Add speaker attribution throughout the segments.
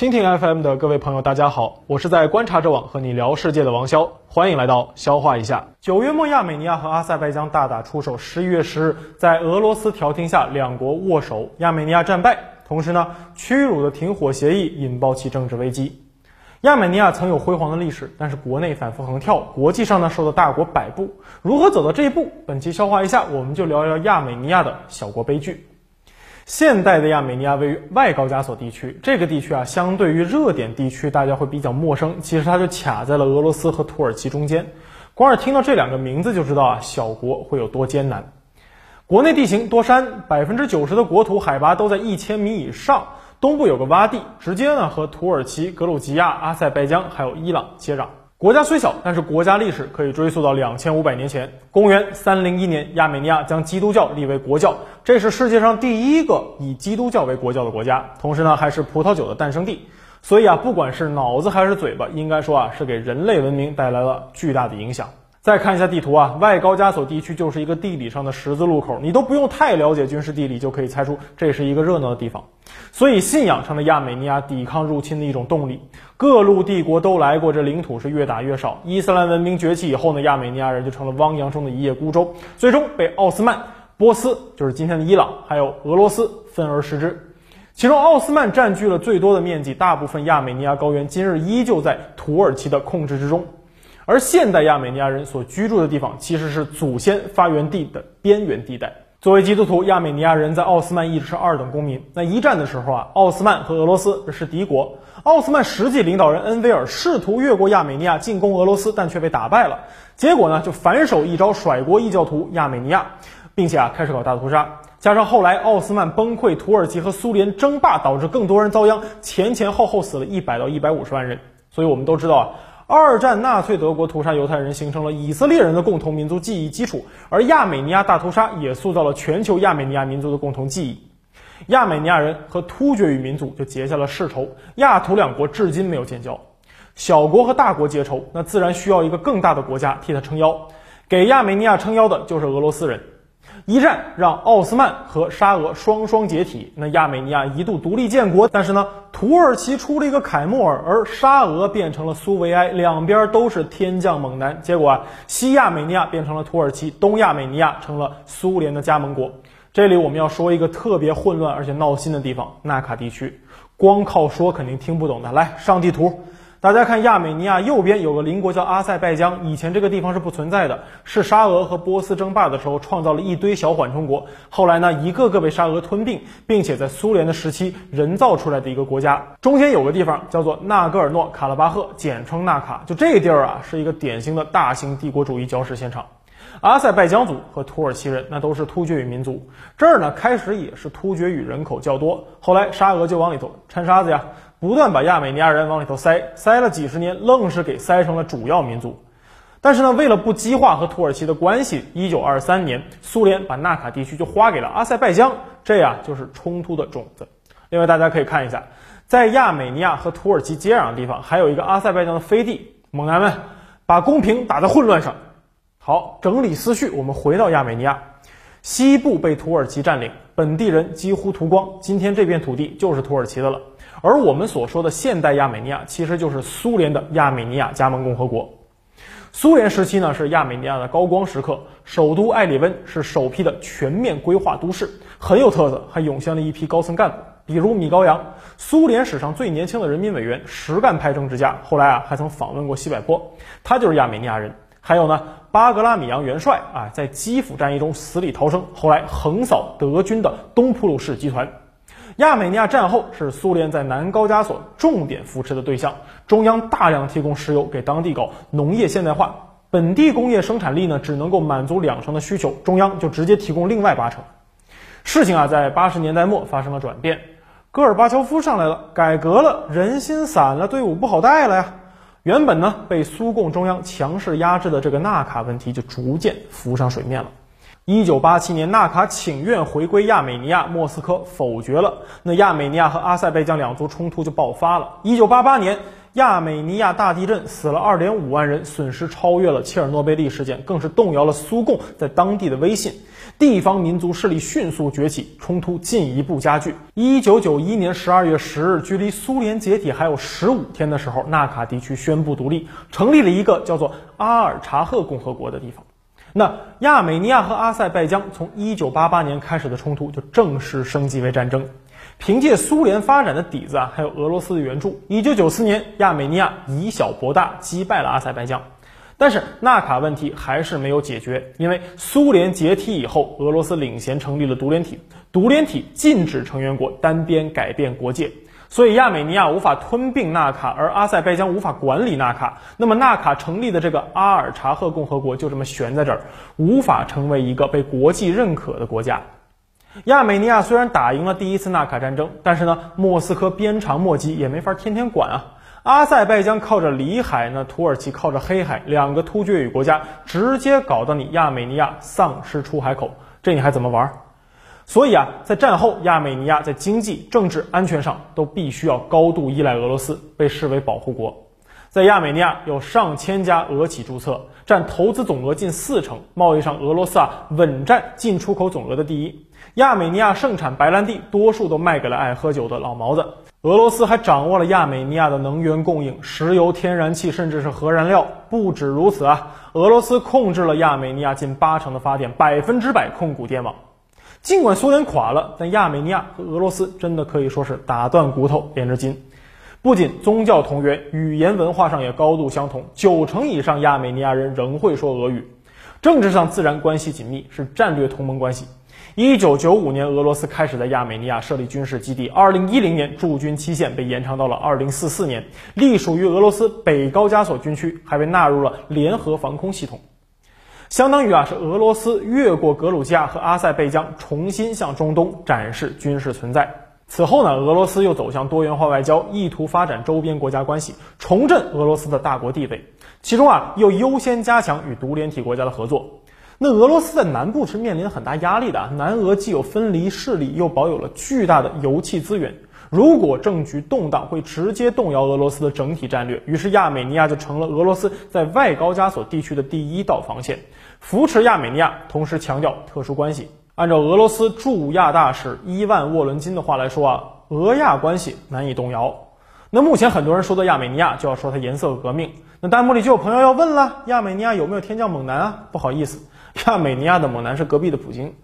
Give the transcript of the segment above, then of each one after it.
Speaker 1: 蜻蜓 FM 的各位朋友，大家好，我是在观察者网和你聊世界的王潇，欢迎来到消化一下。九月末，亚美尼亚和阿塞拜疆大打出手，十一月十日，在俄罗斯调停下，两国握手，亚美尼亚战败，同时呢，屈辱的停火协议引爆其政治危机。亚美尼亚曾有辉煌的历史，但是国内反复横跳，国际上呢受到大国摆布，如何走到这一步？本期消化一下，我们就聊聊亚美尼亚的小国悲剧。现代的亚美尼亚位于外高加索地区，这个地区啊，相对于热点地区，大家会比较陌生。其实它就卡在了俄罗斯和土耳其中间。光是听到这两个名字就知道啊，小国会有多艰难。国内地形多山，百分之九十的国土海拔都在一千米以上，东部有个洼地，直接呢和土耳其、格鲁吉亚、阿塞拜疆还有伊朗接壤。国家虽小，但是国家历史可以追溯到两千五百年前。公元三零一年，亚美尼亚将基督教立为国教，这是世界上第一个以基督教为国教的国家，同时呢，还是葡萄酒的诞生地。所以啊，不管是脑子还是嘴巴，应该说啊，是给人类文明带来了巨大的影响。再看一下地图啊，外高加索地区就是一个地理上的十字路口，你都不用太了解军事地理，就可以猜出这是一个热闹的地方。所以信仰成了亚美尼亚抵抗入侵的一种动力。各路帝国都来过，这领土是越打越少。伊斯兰文明崛起以后呢，亚美尼亚人就成了汪洋中的一叶孤舟，最终被奥斯曼、波斯，就是今天的伊朗，还有俄罗斯分而食之。其中奥斯曼占据了最多的面积，大部分亚美尼亚高原今日依旧在土耳其的控制之中。而现代亚美尼亚人所居住的地方，其实是祖先发源地的边缘地带。作为基督徒，亚美尼亚人在奥斯曼一直是二等公民。那一战的时候啊，奥斯曼和俄罗斯是敌国。奥斯曼实际领导人恩维尔试图越过亚美尼亚进攻俄罗斯，但却被打败了。结果呢，就反手一招甩锅异教徒亚美尼亚，并且啊开始搞大屠杀。加上后来奥斯曼崩溃，土耳其和苏联争霸，导致更多人遭殃，前前后后死了一百到一百五十万人。所以我们都知道啊。二战纳粹德国屠杀犹太人，形成了以色列人的共同民族记忆基础，而亚美尼亚大屠杀也塑造了全球亚美尼亚民族的共同记忆。亚美尼亚人和突厥语民族就结下了世仇，亚土两国至今没有建交。小国和大国结仇，那自然需要一个更大的国家替他撑腰，给亚美尼亚撑腰的就是俄罗斯人。一战让奥斯曼和沙俄双双解体，那亚美尼亚一度独立建国。但是呢，土耳其出了一个凯末尔，而沙俄变成了苏维埃，两边都是天降猛男。结果啊，西亚美尼亚变成了土耳其，东亚美尼亚成了苏联的加盟国。这里我们要说一个特别混乱而且闹心的地方——纳卡地区。光靠说肯定听不懂的，来上地图。大家看亚美尼亚右边有个邻国叫阿塞拜疆，以前这个地方是不存在的，是沙俄和波斯争霸的时候创造了一堆小缓冲国，后来呢一个个被沙俄吞并，并且在苏联的时期人造出来的一个国家。中间有个地方叫做纳戈尔诺卡拉巴赫，简称纳卡，就这地儿啊是一个典型的大型帝国主义搅屎现场。阿塞拜疆族和土耳其人那都是突厥语民族，这儿呢开始也是突厥语人口较多，后来沙俄就往里头掺沙子呀。不断把亚美尼亚人往里头塞，塞了几十年，愣是给塞成了主要民族。但是呢，为了不激化和土耳其的关系，一九二三年，苏联把纳卡地区就划给了阿塞拜疆，这呀就是冲突的种子。另外，大家可以看一下，在亚美尼亚和土耳其接壤的地方，还有一个阿塞拜疆的飞地。猛男们，把公屏打在混乱上。好，整理思绪，我们回到亚美尼亚，西部被土耳其占领，本地人几乎屠光，今天这片土地就是土耳其的了。而我们所说的现代亚美尼亚，其实就是苏联的亚美尼亚加盟共和国。苏联时期呢，是亚美尼亚的高光时刻，首都埃里温是首批的全面规划都市，很有特色，还涌现了一批高层干部，比如米高扬，苏联史上最年轻的人民委员，实干派政治家，后来啊还曾访问过西柏坡，他就是亚美尼亚人。还有呢，巴格拉米扬元帅啊，在基辅战役中死里逃生，后来横扫德军的东普鲁士集团。亚美尼亚战后是苏联在南高加索重点扶持的对象，中央大量提供石油给当地搞农业现代化，本地工业生产力呢只能够满足两成的需求，中央就直接提供另外八成。事情啊在八十年代末发生了转变，戈尔巴乔夫上来了，改革了，人心散了，队伍不好带了呀。原本呢被苏共中央强势压制的这个纳卡问题就逐渐浮上水面了。一九八七年，纳卡请愿回归亚美尼亚，莫斯科否决了。那亚美尼亚和阿塞拜疆两族冲突就爆发了。一九八八年，亚美尼亚大地震死了二点五万人，损失超越了切尔诺贝利事件，更是动摇了苏共在当地的威信。地方民族势力迅速崛起，冲突进一步加剧。一九九一年十二月十日，距离苏联解体还有十五天的时候，纳卡地区宣布独立，成立了一个叫做阿尔察赫共和国的地方。那亚美尼亚和阿塞拜疆从一九八八年开始的冲突就正式升级为战争。凭借苏联发展的底子啊，还有俄罗斯的援助，一九九四年，亚美尼亚以小博大，击败了阿塞拜疆。但是纳卡问题还是没有解决，因为苏联解体以后，俄罗斯领衔成立了独联体，独联体禁止成员国单边改变国界，所以亚美尼亚无法吞并纳卡，而阿塞拜疆无法管理纳卡。那么纳卡成立的这个阿尔察赫共和国就这么悬在这儿，无法成为一个被国际认可的国家。亚美尼亚虽然打赢了第一次纳卡战争，但是呢，莫斯科鞭长莫及，也没法天天管啊。阿塞拜疆靠着里海，呢土耳其靠着黑海，两个突厥语国家直接搞得你亚美尼亚丧失出海口，这你还怎么玩？所以啊，在战后，亚美尼亚在经济、政治、安全上都必须要高度依赖俄罗斯，被视为保护国。在亚美尼亚有上千家俄企注册，占投资总额近四成，贸易上俄罗斯啊稳占进出口总额的第一。亚美尼亚盛产白兰地，多数都卖给了爱喝酒的老毛子。俄罗斯还掌握了亚美尼亚的能源供应，石油、天然气，甚至是核燃料。不止如此啊，俄罗斯控制了亚美尼亚近八成的发电，百分之百控股电网。尽管苏联垮了，但亚美尼亚和俄罗斯真的可以说是打断骨头连着筋。不仅宗教同源，语言文化上也高度相同，九成以上亚美尼亚人仍会说俄语。政治上自然关系紧密，是战略同盟关系。一九九五年，俄罗斯开始在亚美尼亚设立军事基地，二零一零年驻军期限被延长到了二零四四年，隶属于俄罗斯北高加索军区，还被纳入了联合防空系统，相当于啊是俄罗斯越过格鲁吉亚和阿塞拜疆，重新向中东展示军事存在。此后呢，俄罗斯又走向多元化外交，意图发展周边国家关系，重振俄罗斯的大国地位。其中啊，又优先加强与独联体国家的合作。那俄罗斯在南部是面临很大压力的，南俄既有分离势力，又保有了巨大的油气资源。如果政局动荡，会直接动摇俄罗斯的整体战略。于是亚美尼亚就成了俄罗斯在外高加索地区的第一道防线，扶持亚美尼亚，同时强调特殊关系。按照俄罗斯驻亚大使伊万沃伦金的话来说啊，俄亚关系难以动摇。那目前很多人说到亚美尼亚，就要说它颜色革命。那弹幕里就有朋友要问了：亚美尼亚有没有天降猛男啊？不好意思，亚美尼亚的猛男是隔壁的普京。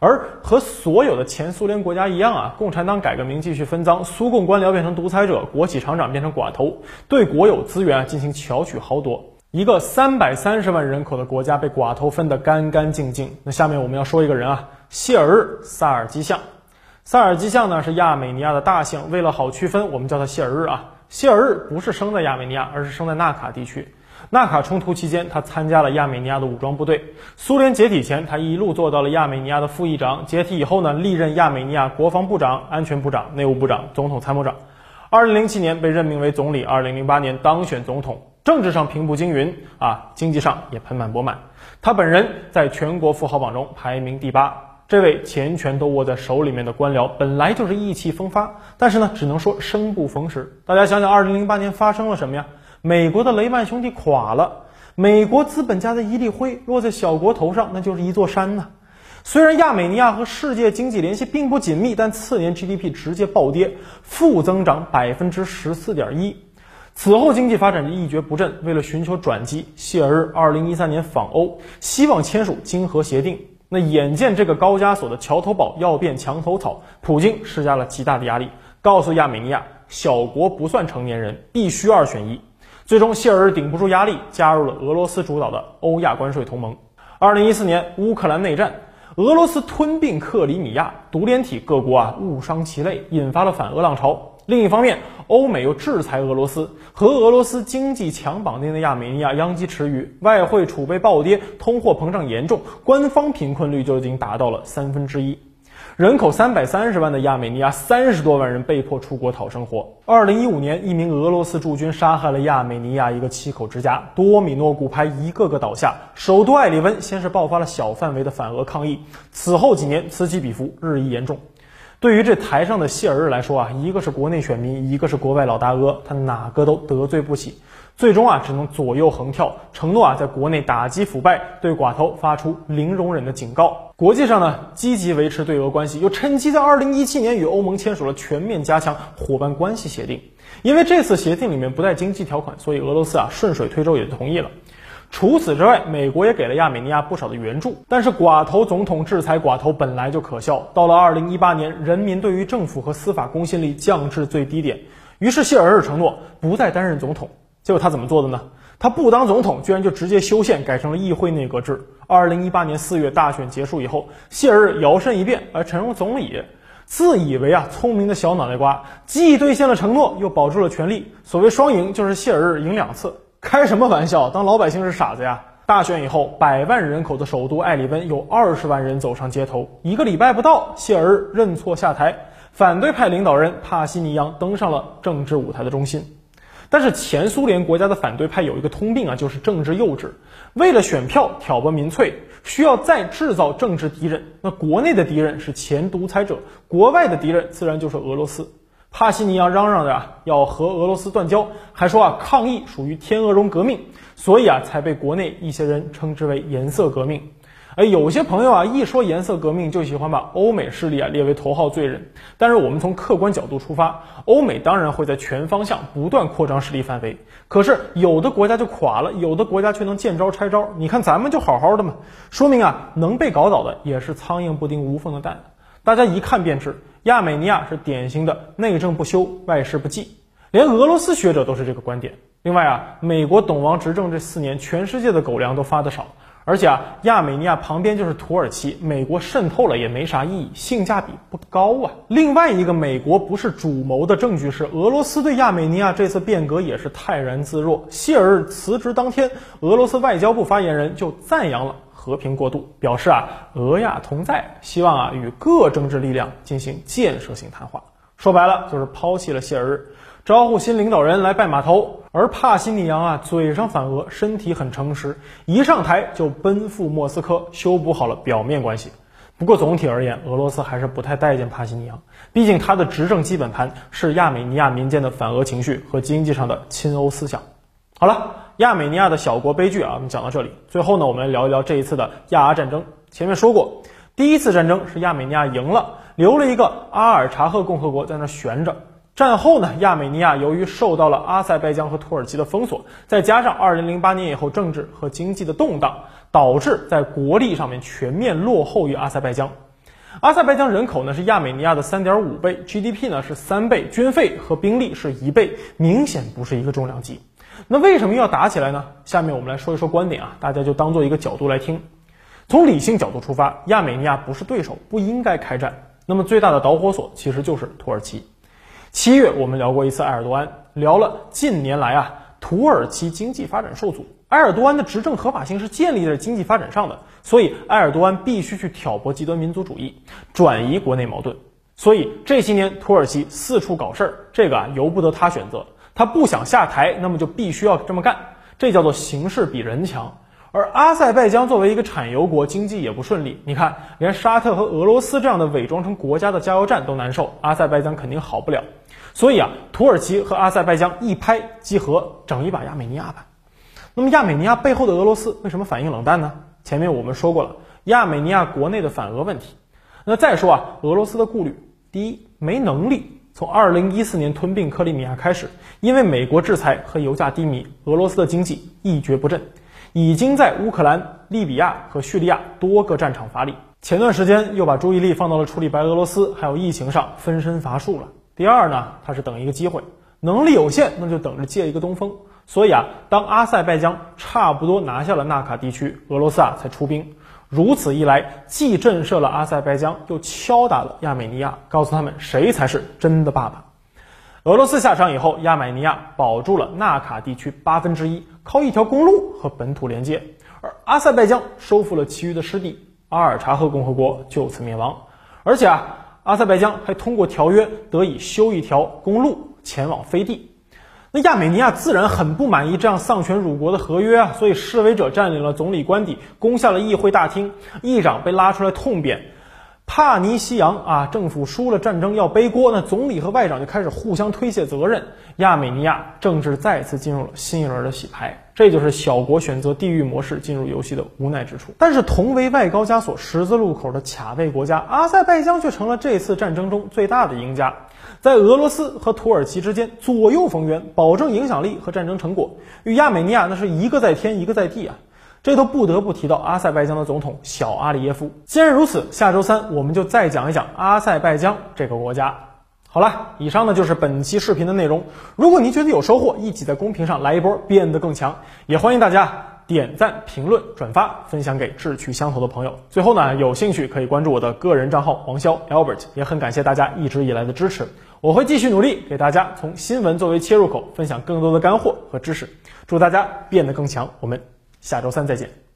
Speaker 1: 而和所有的前苏联国家一样啊，共产党改革名继续分赃，苏共官僚变成独裁者，国企厂长变成寡头，对国有资源进行巧取豪夺。一个三百三十万人口的国家被寡头分得干干净净。那下面我们要说一个人啊。谢尔日萨尔基象，萨尔基象呢是亚美尼亚的大象，为了好区分，我们叫它谢尔日啊。谢尔日不是生在亚美尼亚，而是生在纳卡地区。纳卡冲突期间，他参加了亚美尼亚的武装部队。苏联解体前，他一路做到了亚美尼亚的副议长。解体以后呢，历任亚美尼亚国防部长、安全部长、内务部长、总统参谋长。二零零七年被任命为总理，二零零八年当选总统。政治上平步青云啊，经济上也盆满钵满。他本人在全国富豪榜中排名第八。这位钱权都握在手里面的官僚，本来就是意气风发，但是呢，只能说生不逢时。大家想想，二零零八年发生了什么呀？美国的雷曼兄弟垮了，美国资本家的一粒灰落在小国头上，那就是一座山呐。虽然亚美尼亚和世界经济联系并不紧密，但次年 GDP 直接暴跌，负增长百分之十四点一。此后经济发展就一蹶不振。为了寻求转机，谢尔日二零一三年访欧，希望签署经合协定。那眼见这个高加索的桥头堡要变墙头草，普京施加了极大的压力，告诉亚美尼亚，小国不算成年人，必须二选一。最终，谢尔顶不住压力，加入了俄罗斯主导的欧亚关税同盟。二零一四年，乌克兰内战，俄罗斯吞并克里米亚，独联体各国啊误伤其类，引发了反俄浪潮。另一方面，欧美又制裁俄罗斯，和俄罗斯经济强绑定的亚美尼亚殃及池鱼，外汇储备暴跌，通货膨胀严重，官方贫困率就已经达到了三分之一。人口三百三十万的亚美尼亚，三十多万人被迫出国讨生活。二零一五年，一名俄罗斯驻军杀害了亚美尼亚一个七口之家，多米诺骨牌一个个倒下。首都艾里温先是爆发了小范围的反俄抗议，此后几年此起彼伏，日益严重。对于这台上的谢尔日来说啊，一个是国内选民，一个是国外老大哥，他哪个都得罪不起，最终啊只能左右横跳，承诺啊在国内打击腐败，对寡头发出零容忍的警告。国际上呢积极维持对俄关系，又趁机在二零一七年与欧盟签署了全面加强伙伴关系协定。因为这次协定里面不带经济条款，所以俄罗斯啊顺水推舟也就同意了。除此之外，美国也给了亚美尼亚不少的援助。但是寡头总统制裁寡头本来就可笑，到了二零一八年，人民对于政府和司法公信力降至最低点。于是谢尔日承诺不再担任总统。结果他怎么做的呢？他不当总统，居然就直接修宪，改成了议会内阁制。二零一八年四月大选结束以后，谢尔日摇身一变而成为总理，自以为啊聪明的小脑袋瓜，既兑现了承诺，又保住了权力。所谓双赢，就是谢尔日赢两次。开什么玩笑？当老百姓是傻子呀！大选以后，百万人口的首都艾里温有二十万人走上街头。一个礼拜不到，谢尔认错下台，反对派领导人帕西尼扬登上了政治舞台的中心。但是前苏联国家的反对派有一个通病啊，就是政治幼稚。为了选票挑拨民粹，需要再制造政治敌人。那国内的敌人是前独裁者，国外的敌人自然就是俄罗斯。帕西尼扬嚷嚷着要和俄罗斯断交，还说啊抗议属于天鹅绒革命，所以啊才被国内一些人称之为颜色革命。而有些朋友啊一说颜色革命就喜欢把欧美势力啊列为头号罪人。但是我们从客观角度出发，欧美当然会在全方向不断扩张势力范围。可是有的国家就垮了，有的国家却能见招拆招。你看咱们就好好的嘛，说明啊能被搞倒的也是苍蝇不叮无缝的蛋。大家一看便知。亚美尼亚是典型的内政不修，外事不济，连俄罗斯学者都是这个观点。另外啊，美国董王执政这四年，全世界的狗粮都发的少，而且啊，亚美尼亚旁边就是土耳其，美国渗透了也没啥意义，性价比不高啊。另外一个美国不是主谋的证据是，俄罗斯对亚美尼亚这次变革也是泰然自若。谢尔辞职当天，俄罗斯外交部发言人就赞扬了。和平过渡，表示啊，俄亚同在，希望啊与各政治力量进行建设性谈话。说白了就是抛弃了谢尔日，招呼新领导人来拜码头。而帕西尼扬啊，嘴上反俄，身体很诚实，一上台就奔赴莫斯科修补好了表面关系。不过总体而言，俄罗斯还是不太待见帕西尼扬，毕竟他的执政基本盘是亚美尼亚民间的反俄情绪和经济上的亲欧思想。好了。亚美尼亚的小国悲剧啊，我们讲到这里。最后呢，我们来聊一聊这一次的亚阿战争。前面说过，第一次战争是亚美尼亚赢了，留了一个阿尔察赫共和国在那悬着。战后呢，亚美尼亚由于受到了阿塞拜疆和土耳其的封锁，再加上2008年以后政治和经济的动荡，导致在国力上面全面落后于阿塞拜疆。阿塞拜疆人口呢是亚美尼亚的3.5倍，GDP 呢是三倍，军费和兵力是一倍，明显不是一个重量级。那为什么要打起来呢？下面我们来说一说观点啊，大家就当做一个角度来听。从理性角度出发，亚美尼亚不是对手，不应该开战。那么最大的导火索其实就是土耳其。七月我们聊过一次埃尔多安，聊了近年来啊土耳其经济发展受阻，埃尔多安的执政合法性是建立在经济发展上的，所以埃尔多安必须去挑拨极端民族主义，转移国内矛盾。所以这些年土耳其四处搞事儿，这个啊由不得他选择。他不想下台，那么就必须要这么干，这叫做形势比人强。而阿塞拜疆作为一个产油国，经济也不顺利。你看，连沙特和俄罗斯这样的伪装成国家的加油站都难受，阿塞拜疆肯定好不了。所以啊，土耳其和阿塞拜疆一拍即合，整一把亚美尼亚吧。那么亚美尼亚背后的俄罗斯为什么反应冷淡呢？前面我们说过了，亚美尼亚国内的反俄问题。那再说啊，俄罗斯的顾虑，第一，没能力。从二零一四年吞并克里米亚开始，因为美国制裁和油价低迷，俄罗斯的经济一蹶不振，已经在乌克兰、利比亚和叙利亚多个战场发力。前段时间又把注意力放到了处理白俄罗斯还有疫情上，分身乏术了。第二呢，他是等一个机会，能力有限，那就等着借一个东风。所以啊，当阿塞拜疆差不多拿下了纳卡地区，俄罗斯啊才出兵。如此一来，既震慑了阿塞拜疆，又敲打了亚美尼亚，告诉他们谁才是真的爸爸。俄罗斯下场以后，亚美尼亚保住了纳卡地区八分之一，靠一条公路和本土连接；而阿塞拜疆收复了其余的失地，阿尔察赫共和国就此灭亡。而且啊，阿塞拜疆还通过条约得以修一条公路前往飞地。那亚美尼亚自然很不满意这样丧权辱国的合约啊，所以示威者占领了总理官邸，攻下了议会大厅，议长被拉出来痛扁。帕尼西扬啊，政府输了战争要背锅，那总理和外长就开始互相推卸责任。亚美尼亚政治再次进入了新一轮的洗牌，这就是小国选择地域模式进入游戏的无奈之处。但是同为外高加索十字路口的卡位国家，阿塞拜疆却成了这次战争中最大的赢家。在俄罗斯和土耳其之间左右逢源，保证影响力和战争成果，与亚美尼亚那是一个在天一个在地啊！这都不得不提到阿塞拜疆的总统小阿里耶夫。既然如此，下周三我们就再讲一讲阿塞拜疆这个国家。好了，以上呢就是本期视频的内容。如果您觉得有收获，一起在公屏上来一波变得更强，也欢迎大家点赞、评论、转发，分享给志趣相投的朋友。最后呢，有兴趣可以关注我的个人账号黄潇 Albert，也很感谢大家一直以来的支持。我会继续努力，给大家从新闻作为切入口，分享更多的干货和知识。祝大家变得更强，我们下周三再见。